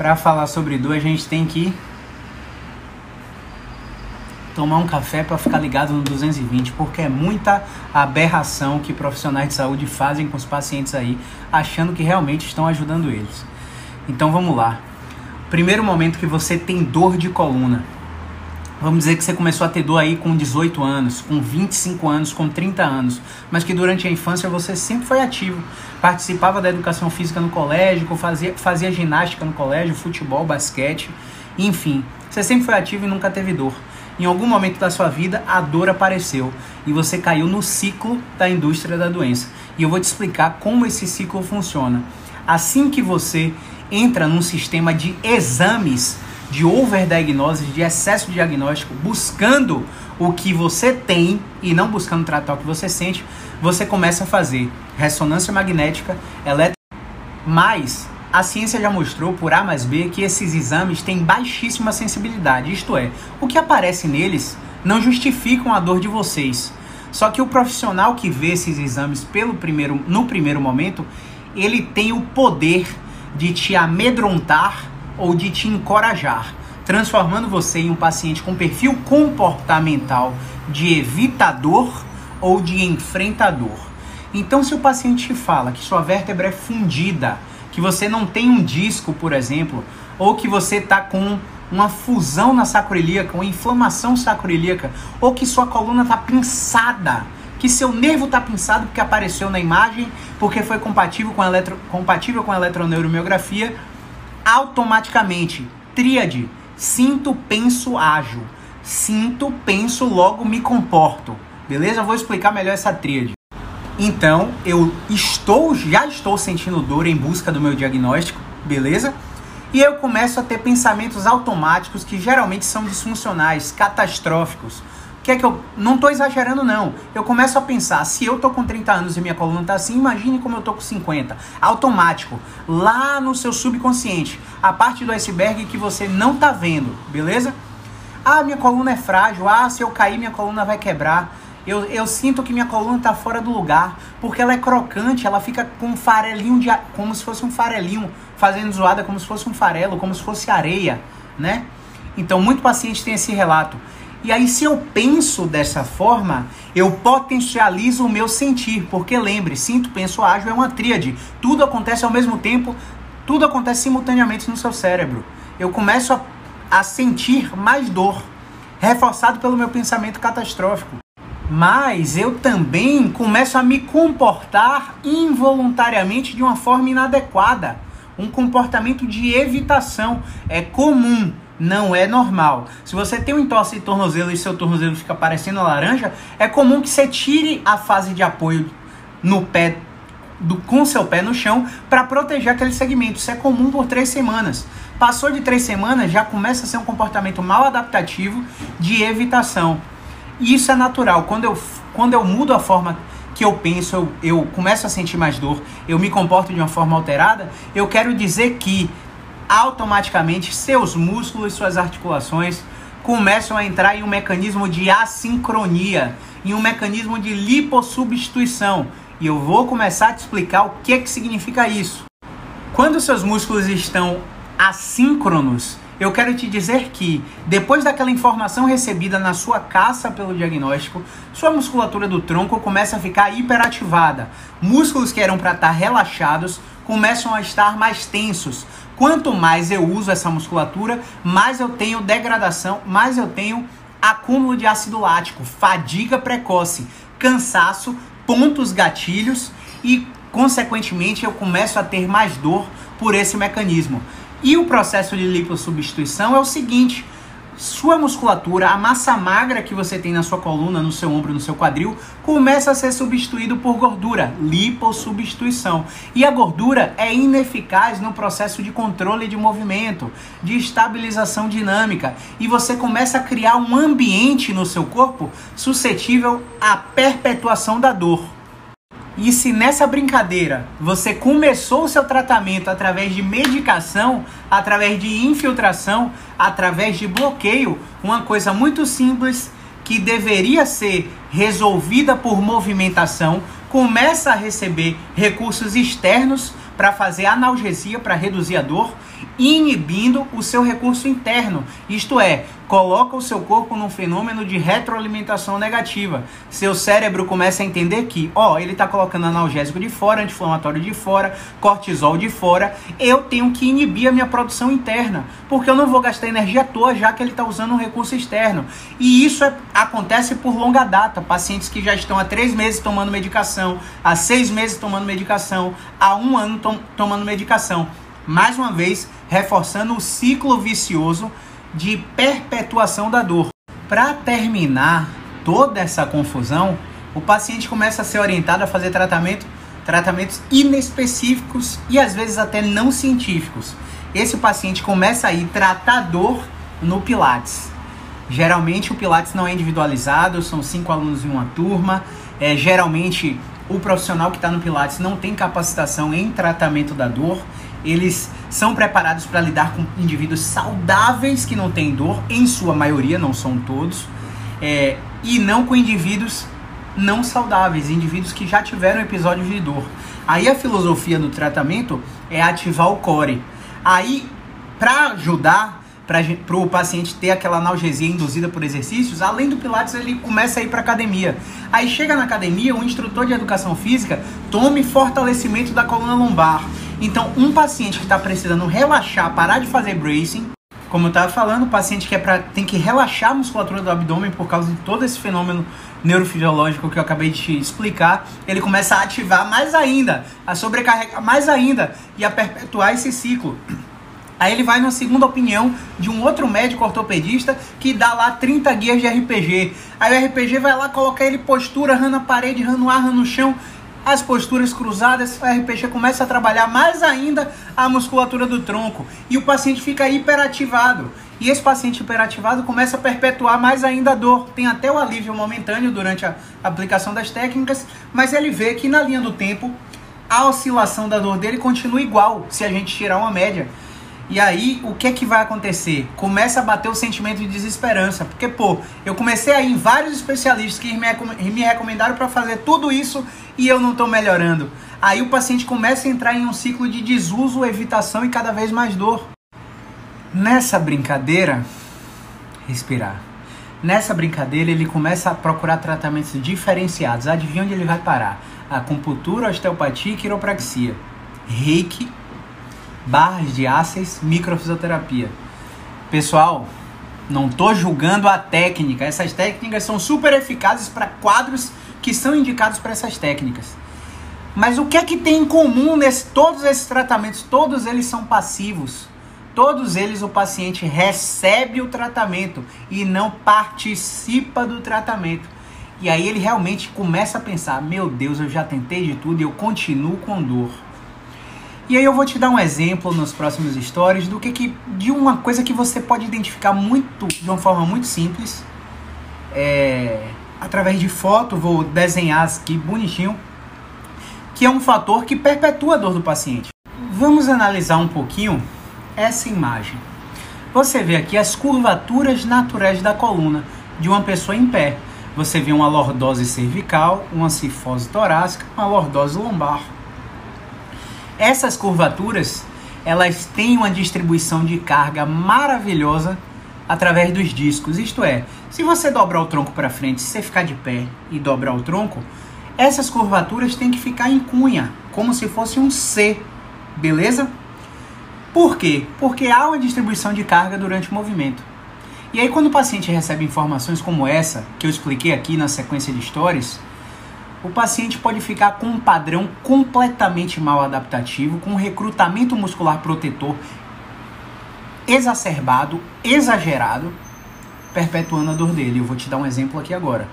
Para falar sobre dor, a gente tem que tomar um café para ficar ligado no 220, porque é muita aberração que profissionais de saúde fazem com os pacientes aí, achando que realmente estão ajudando eles. Então vamos lá. Primeiro momento que você tem dor de coluna. Vamos dizer que você começou a ter dor aí com 18 anos, com 25 anos, com 30 anos, mas que durante a infância você sempre foi ativo. Participava da educação física no colégio, fazia, fazia ginástica no colégio, futebol, basquete, enfim. Você sempre foi ativo e nunca teve dor. Em algum momento da sua vida, a dor apareceu e você caiu no ciclo da indústria da doença. E eu vou te explicar como esse ciclo funciona. Assim que você entra num sistema de exames de overdiagnose, de excesso de diagnóstico, buscando o que você tem e não buscando tratar o que você sente, você começa a fazer ressonância magnética, eletro... Mas a ciência já mostrou por A mais B que esses exames têm baixíssima sensibilidade, isto é, o que aparece neles não justificam a dor de vocês. Só que o profissional que vê esses exames pelo primeiro, no primeiro momento, ele tem o poder de te amedrontar ou de te encorajar, transformando você em um paciente com perfil comportamental de evitador ou de enfrentador. Então, se o paciente te fala que sua vértebra é fundida, que você não tem um disco, por exemplo, ou que você está com uma fusão na sacroiliaca, uma inflamação sacroiliaca, ou que sua coluna está pinçada, que seu nervo está pinçado porque apareceu na imagem, porque foi compatível com, eletro, compatível com a eletroneuromiografia, automaticamente, tríade, sinto, penso, ajo. Sinto, penso, logo me comporto. Beleza? Vou explicar melhor essa tríade. Então, eu estou, já estou sentindo dor em busca do meu diagnóstico, beleza? E eu começo a ter pensamentos automáticos que geralmente são disfuncionais, catastróficos. É que eu não estou exagerando não. Eu começo a pensar, se eu tô com 30 anos e minha coluna tá assim, imagine como eu tô com 50. Automático, lá no seu subconsciente, a parte do iceberg que você não tá vendo, beleza? Ah, minha coluna é frágil. Ah, se eu cair minha coluna vai quebrar. Eu, eu sinto que minha coluna está fora do lugar, porque ela é crocante, ela fica com um farelinho de como se fosse um farelinho, fazendo zoada como se fosse um farelo, como se fosse areia, né? Então, muito paciente tem esse relato. E aí, se eu penso dessa forma, eu potencializo o meu sentir, porque lembre, sinto, penso, ajo é uma tríade. Tudo acontece ao mesmo tempo, tudo acontece simultaneamente no seu cérebro. Eu começo a, a sentir mais dor, reforçado pelo meu pensamento catastrófico mas eu também começo a me comportar involuntariamente de uma forma inadequada. Um comportamento de evitação é comum, não é normal. Se você tem um entorse de tornozelo e seu tornozelo fica parecendo laranja, é comum que você tire a fase de apoio no pé do, com seu pé no chão para proteger aquele segmento. Isso é comum por três semanas. Passou de três semanas, já começa a ser um comportamento mal adaptativo de evitação. E isso é natural. Quando eu, quando eu mudo a forma que eu penso, eu, eu começo a sentir mais dor, eu me comporto de uma forma alterada, eu quero dizer que automaticamente seus músculos, suas articulações começam a entrar em um mecanismo de assincronia, em um mecanismo de lipossubstituição. E eu vou começar a te explicar o que, que significa isso. Quando seus músculos estão assíncronos, eu quero te dizer que, depois daquela informação recebida na sua caça pelo diagnóstico, sua musculatura do tronco começa a ficar hiperativada. Músculos que eram para estar relaxados começam a estar mais tensos. Quanto mais eu uso essa musculatura, mais eu tenho degradação, mais eu tenho acúmulo de ácido lático, fadiga precoce, cansaço, pontos gatilhos e, consequentemente, eu começo a ter mais dor por esse mecanismo. E o processo de lipossubstituição é o seguinte: sua musculatura, a massa magra que você tem na sua coluna, no seu ombro, no seu quadril, começa a ser substituído por gordura, lipossubstituição. E a gordura é ineficaz no processo de controle de movimento, de estabilização dinâmica, e você começa a criar um ambiente no seu corpo suscetível à perpetuação da dor. E se nessa brincadeira você começou o seu tratamento através de medicação, através de infiltração, através de bloqueio, uma coisa muito simples que deveria ser resolvida por movimentação, começa a receber recursos externos para fazer analgesia, para reduzir a dor, inibindo o seu recurso interno. Isto é, coloca o seu corpo num fenômeno de retroalimentação negativa. Seu cérebro começa a entender que, ó, ele está colocando analgésico de fora, anti-inflamatório de fora, cortisol de fora, eu tenho que inibir a minha produção interna, porque eu não vou gastar energia à toa já que ele está usando um recurso externo. E isso é, acontece por longa data. Pacientes que já estão há três meses tomando medicação, há seis meses tomando medicação, há um ano tom, tomando medicação. Mais uma vez, reforçando o ciclo vicioso de perpetuação da dor. Para terminar toda essa confusão, o paciente começa a ser orientado a fazer tratamento, tratamentos inespecíficos e às vezes até não científicos. Esse paciente começa a ir tratar dor no Pilates. Geralmente o Pilates não é individualizado, são cinco alunos em uma turma. É, geralmente o profissional que está no Pilates não tem capacitação em tratamento da dor. Eles são preparados para lidar com indivíduos saudáveis que não têm dor, em sua maioria, não são todos, é, e não com indivíduos não saudáveis, indivíduos que já tiveram episódios de dor. Aí a filosofia do tratamento é ativar o core. Aí, para ajudar para o paciente ter aquela analgesia induzida por exercícios, além do Pilates, ele começa a ir para academia. Aí chega na academia, o instrutor de educação física tome fortalecimento da coluna lombar. Então, um paciente que está precisando relaxar, parar de fazer bracing, como eu estava falando, o paciente que é pra, tem que relaxar a musculatura do abdômen por causa de todo esse fenômeno neurofisiológico que eu acabei de te explicar, ele começa a ativar mais ainda, a sobrecarregar mais ainda e a perpetuar esse ciclo. Aí ele vai na segunda opinião de um outro médico ortopedista que dá lá 30 guias de RPG. Aí o RPG vai lá, colocar ele postura, rã na parede, rã no ar, rã no chão as posturas cruzadas, o RPG começa a trabalhar mais ainda a musculatura do tronco e o paciente fica hiperativado. E esse paciente hiperativado começa a perpetuar mais ainda a dor. Tem até o alívio momentâneo durante a aplicação das técnicas, mas ele vê que na linha do tempo a oscilação da dor dele continua igual se a gente tirar uma média. E aí, o que é que vai acontecer? Começa a bater o sentimento de desesperança. Porque, pô, eu comecei a ir em vários especialistas que me recomendaram para fazer tudo isso e eu não estou melhorando. Aí o paciente começa a entrar em um ciclo de desuso, evitação e cada vez mais dor. Nessa brincadeira, respirar. Nessa brincadeira, ele começa a procurar tratamentos diferenciados. Adivinha onde ele vai parar? Acupuntura, osteopatia e quiropraxia. Reiki barras de ácids, microfisioterapia. Pessoal, não estou julgando a técnica. Essas técnicas são super eficazes para quadros que são indicados para essas técnicas. Mas o que é que tem em comum nesse todos esses tratamentos? Todos eles são passivos. Todos eles o paciente recebe o tratamento e não participa do tratamento. E aí ele realmente começa a pensar: meu Deus, eu já tentei de tudo e eu continuo com dor. E aí eu vou te dar um exemplo nos próximos stories do que, que de uma coisa que você pode identificar muito de uma forma muito simples. É, através de foto, vou desenhar aqui bonitinho, que é um fator que perpetua a dor do paciente. Vamos analisar um pouquinho essa imagem. Você vê aqui as curvaturas naturais da coluna de uma pessoa em pé. Você vê uma lordose cervical, uma cifose torácica, uma lordose lombar essas curvaturas, elas têm uma distribuição de carga maravilhosa através dos discos. Isto é, se você dobrar o tronco para frente, se você ficar de pé e dobrar o tronco, essas curvaturas têm que ficar em cunha, como se fosse um C, beleza? Por quê? Porque há uma distribuição de carga durante o movimento. E aí quando o paciente recebe informações como essa, que eu expliquei aqui na sequência de stories, o paciente pode ficar com um padrão completamente mal adaptativo, com um recrutamento muscular protetor exacerbado, exagerado, perpetuando a dor dele. Eu vou te dar um exemplo aqui agora.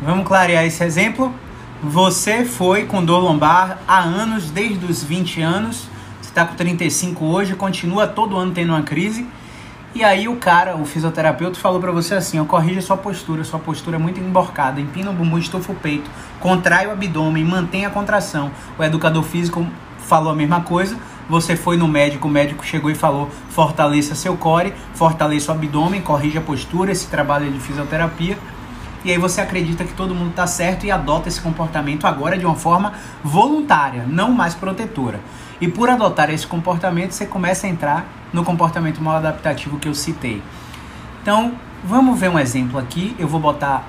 Vamos clarear esse exemplo? Você foi com dor lombar há anos, desde os 20 anos, você está com 35 hoje, continua todo ano tendo uma crise. E aí o cara, o fisioterapeuta, falou para você assim, ó, corrija sua postura, sua postura é muito emborcada, empina o bumbum, estufa o peito, contrai o abdômen, mantenha a contração. O educador físico falou a mesma coisa, você foi no médico, o médico chegou e falou: fortaleça seu core, fortaleça o abdômen, corrija a postura, esse trabalho de fisioterapia. E aí você acredita que todo mundo está certo e adota esse comportamento agora de uma forma voluntária, não mais protetora. E por adotar esse comportamento, você começa a entrar no comportamento mal adaptativo que eu citei. Então, vamos ver um exemplo aqui. Eu vou botar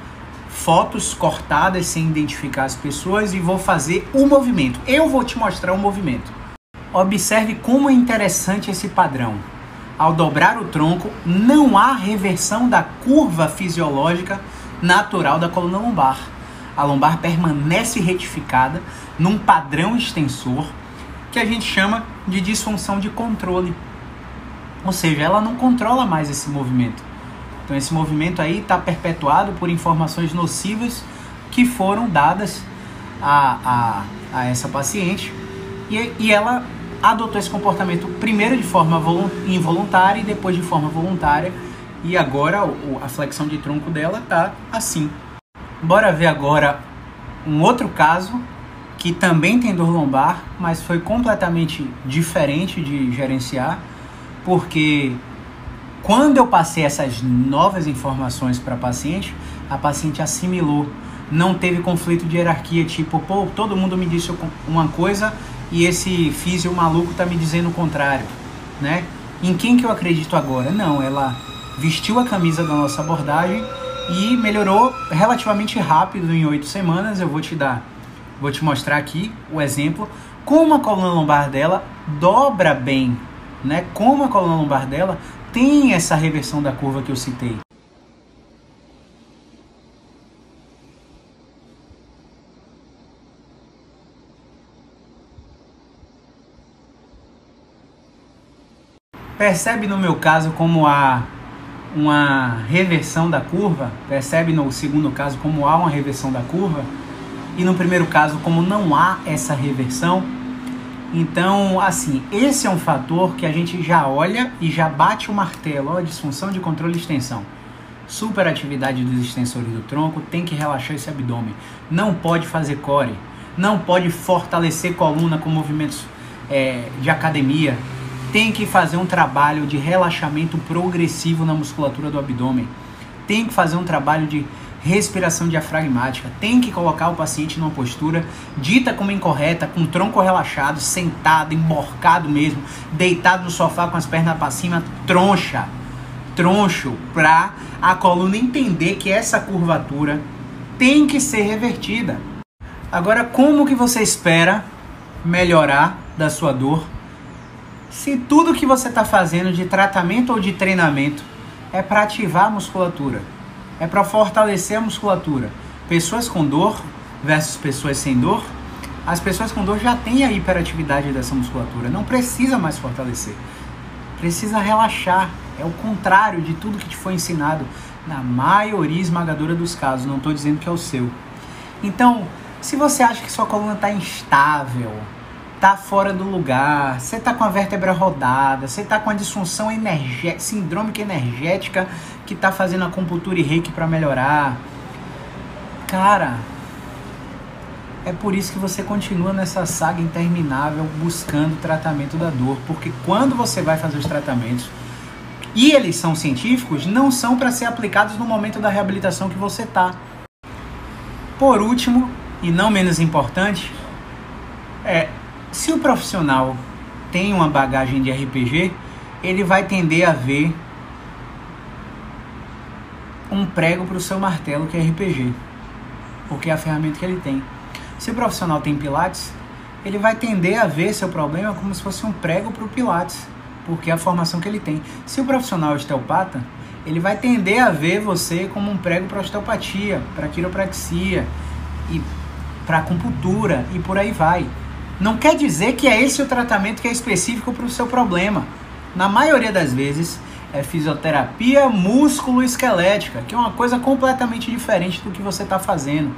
fotos cortadas sem identificar as pessoas e vou fazer o movimento. Eu vou te mostrar o movimento. Observe como é interessante esse padrão. Ao dobrar o tronco, não há reversão da curva fisiológica natural da coluna lombar. A lombar permanece retificada num padrão extensor que a gente chama de disfunção de controle. Ou seja, ela não controla mais esse movimento. Então esse movimento aí está perpetuado por informações nocivas que foram dadas a, a, a essa paciente e, e ela adotou esse comportamento primeiro de forma involuntária e depois de forma voluntária e agora a flexão de tronco dela tá assim. Bora ver agora um outro caso que também tem dor lombar, mas foi completamente diferente de gerenciar, porque quando eu passei essas novas informações para a paciente, a paciente assimilou, não teve conflito de hierarquia, tipo, pô, todo mundo me disse uma coisa e esse físio maluco tá me dizendo o contrário, né? Em quem que eu acredito agora? Não, ela vestiu a camisa da nossa abordagem e melhorou relativamente rápido em oito semanas. Eu vou te dar, vou te mostrar aqui o exemplo como a coluna lombar dela dobra bem, né? Como a coluna lombar dela tem essa reversão da curva que eu citei. Percebe no meu caso como a uma reversão da curva, percebe no segundo caso como há uma reversão da curva, e no primeiro caso como não há essa reversão. Então, assim, esse é um fator que a gente já olha e já bate o martelo, ó, disfunção de controle e extensão. Superatividade dos extensores do tronco, tem que relaxar esse abdômen. Não pode fazer core, não pode fortalecer coluna com movimentos é, de academia, tem que fazer um trabalho de relaxamento progressivo na musculatura do abdômen. Tem que fazer um trabalho de respiração diafragmática. Tem que colocar o paciente numa postura dita como incorreta, com o tronco relaxado, sentado, emborcado mesmo, deitado no sofá com as pernas para cima, troncha, troncho, para a coluna entender que essa curvatura tem que ser revertida. Agora, como que você espera melhorar da sua dor se tudo que você está fazendo de tratamento ou de treinamento é para ativar a musculatura, é para fortalecer a musculatura, pessoas com dor versus pessoas sem dor, as pessoas com dor já têm a hiperatividade dessa musculatura, não precisa mais fortalecer, precisa relaxar. É o contrário de tudo que te foi ensinado na maioria esmagadora dos casos, não estou dizendo que é o seu. Então, se você acha que sua coluna está instável, tá fora do lugar, você tá com a vértebra rodada, você tá com a disfunção energética, sindrômica energética que tá fazendo acupuntura e reiki para melhorar. Cara, é por isso que você continua nessa saga interminável buscando tratamento da dor, porque quando você vai fazer os tratamentos e eles são científicos, não são para ser aplicados no momento da reabilitação que você tá. Por último, e não menos importante, é se o profissional tem uma bagagem de RPG, ele vai tender a ver um prego para o seu martelo que é RPG, porque é a ferramenta que ele tem. Se o profissional tem Pilates, ele vai tender a ver seu problema como se fosse um prego para o Pilates, porque é a formação que ele tem. Se o profissional é osteopata, ele vai tender a ver você como um prego para osteopatia, para quiropraxia e para acupuntura e por aí vai. Não quer dizer que é esse o tratamento que é específico para o seu problema. Na maioria das vezes, é fisioterapia músculo-esquelética, que é uma coisa completamente diferente do que você está fazendo.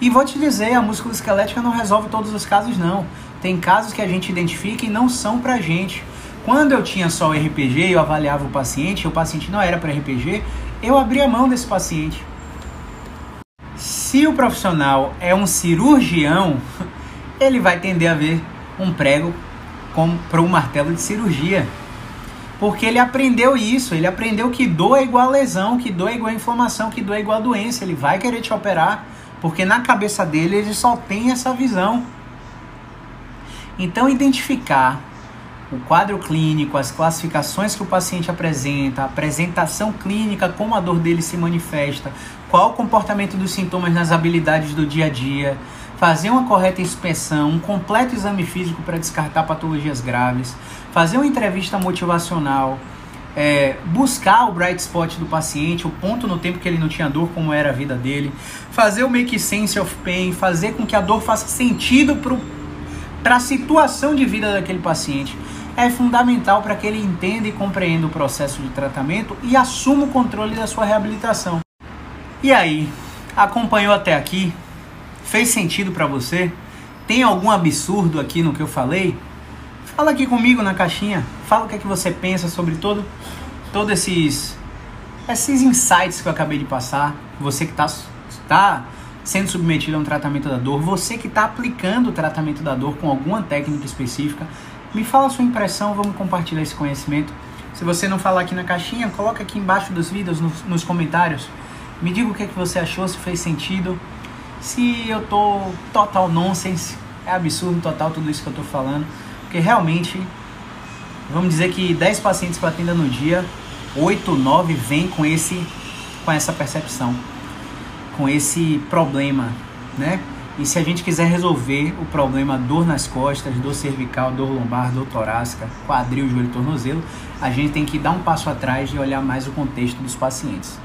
E vou te dizer, a músculo-esquelética não resolve todos os casos não. Tem casos que a gente identifica e não são pra gente. Quando eu tinha só o RPG e eu avaliava o paciente, o paciente não era para RPG, eu abria mão desse paciente. Se o profissional é um cirurgião, ele vai tender a ver um prego para um martelo de cirurgia. Porque ele aprendeu isso, ele aprendeu que dor é igual a lesão, que dor é igual a inflamação, que dor é igual a doença. Ele vai querer te operar, porque na cabeça dele ele só tem essa visão. Então, identificar o quadro clínico, as classificações que o paciente apresenta, a apresentação clínica, como a dor dele se manifesta, qual o comportamento dos sintomas nas habilidades do dia a dia, fazer uma correta inspeção, um completo exame físico para descartar patologias graves, fazer uma entrevista motivacional, é, buscar o bright spot do paciente, o ponto no tempo que ele não tinha dor, como era a vida dele, fazer o make sense of pain, fazer com que a dor faça sentido para a situação de vida daquele paciente. É fundamental para que ele entenda e compreenda o processo de tratamento e assuma o controle da sua reabilitação. E aí, acompanhou até aqui? Fez sentido para você? Tem algum absurdo aqui no que eu falei? Fala aqui comigo na caixinha. Fala o que é que você pensa sobre todo, todos esses, esses insights que eu acabei de passar. Você que está tá sendo submetido a um tratamento da dor, você que está aplicando o tratamento da dor com alguma técnica específica, me fala a sua impressão, vamos compartilhar esse conhecimento. Se você não falar aqui na caixinha, coloca aqui embaixo dos vídeos, nos, nos comentários. Me diga o que, é que você achou, se fez sentido se eu tô total nonsense, é absurdo total tudo isso que eu tô falando, porque realmente, vamos dizer que 10 pacientes que eu atendo no dia, 8, 9 vêm com esse com essa percepção, com esse problema, né? E se a gente quiser resolver o problema dor nas costas, dor cervical, dor lombar, dor torácica, quadril, joelho, tornozelo, a gente tem que dar um passo atrás e olhar mais o contexto dos pacientes.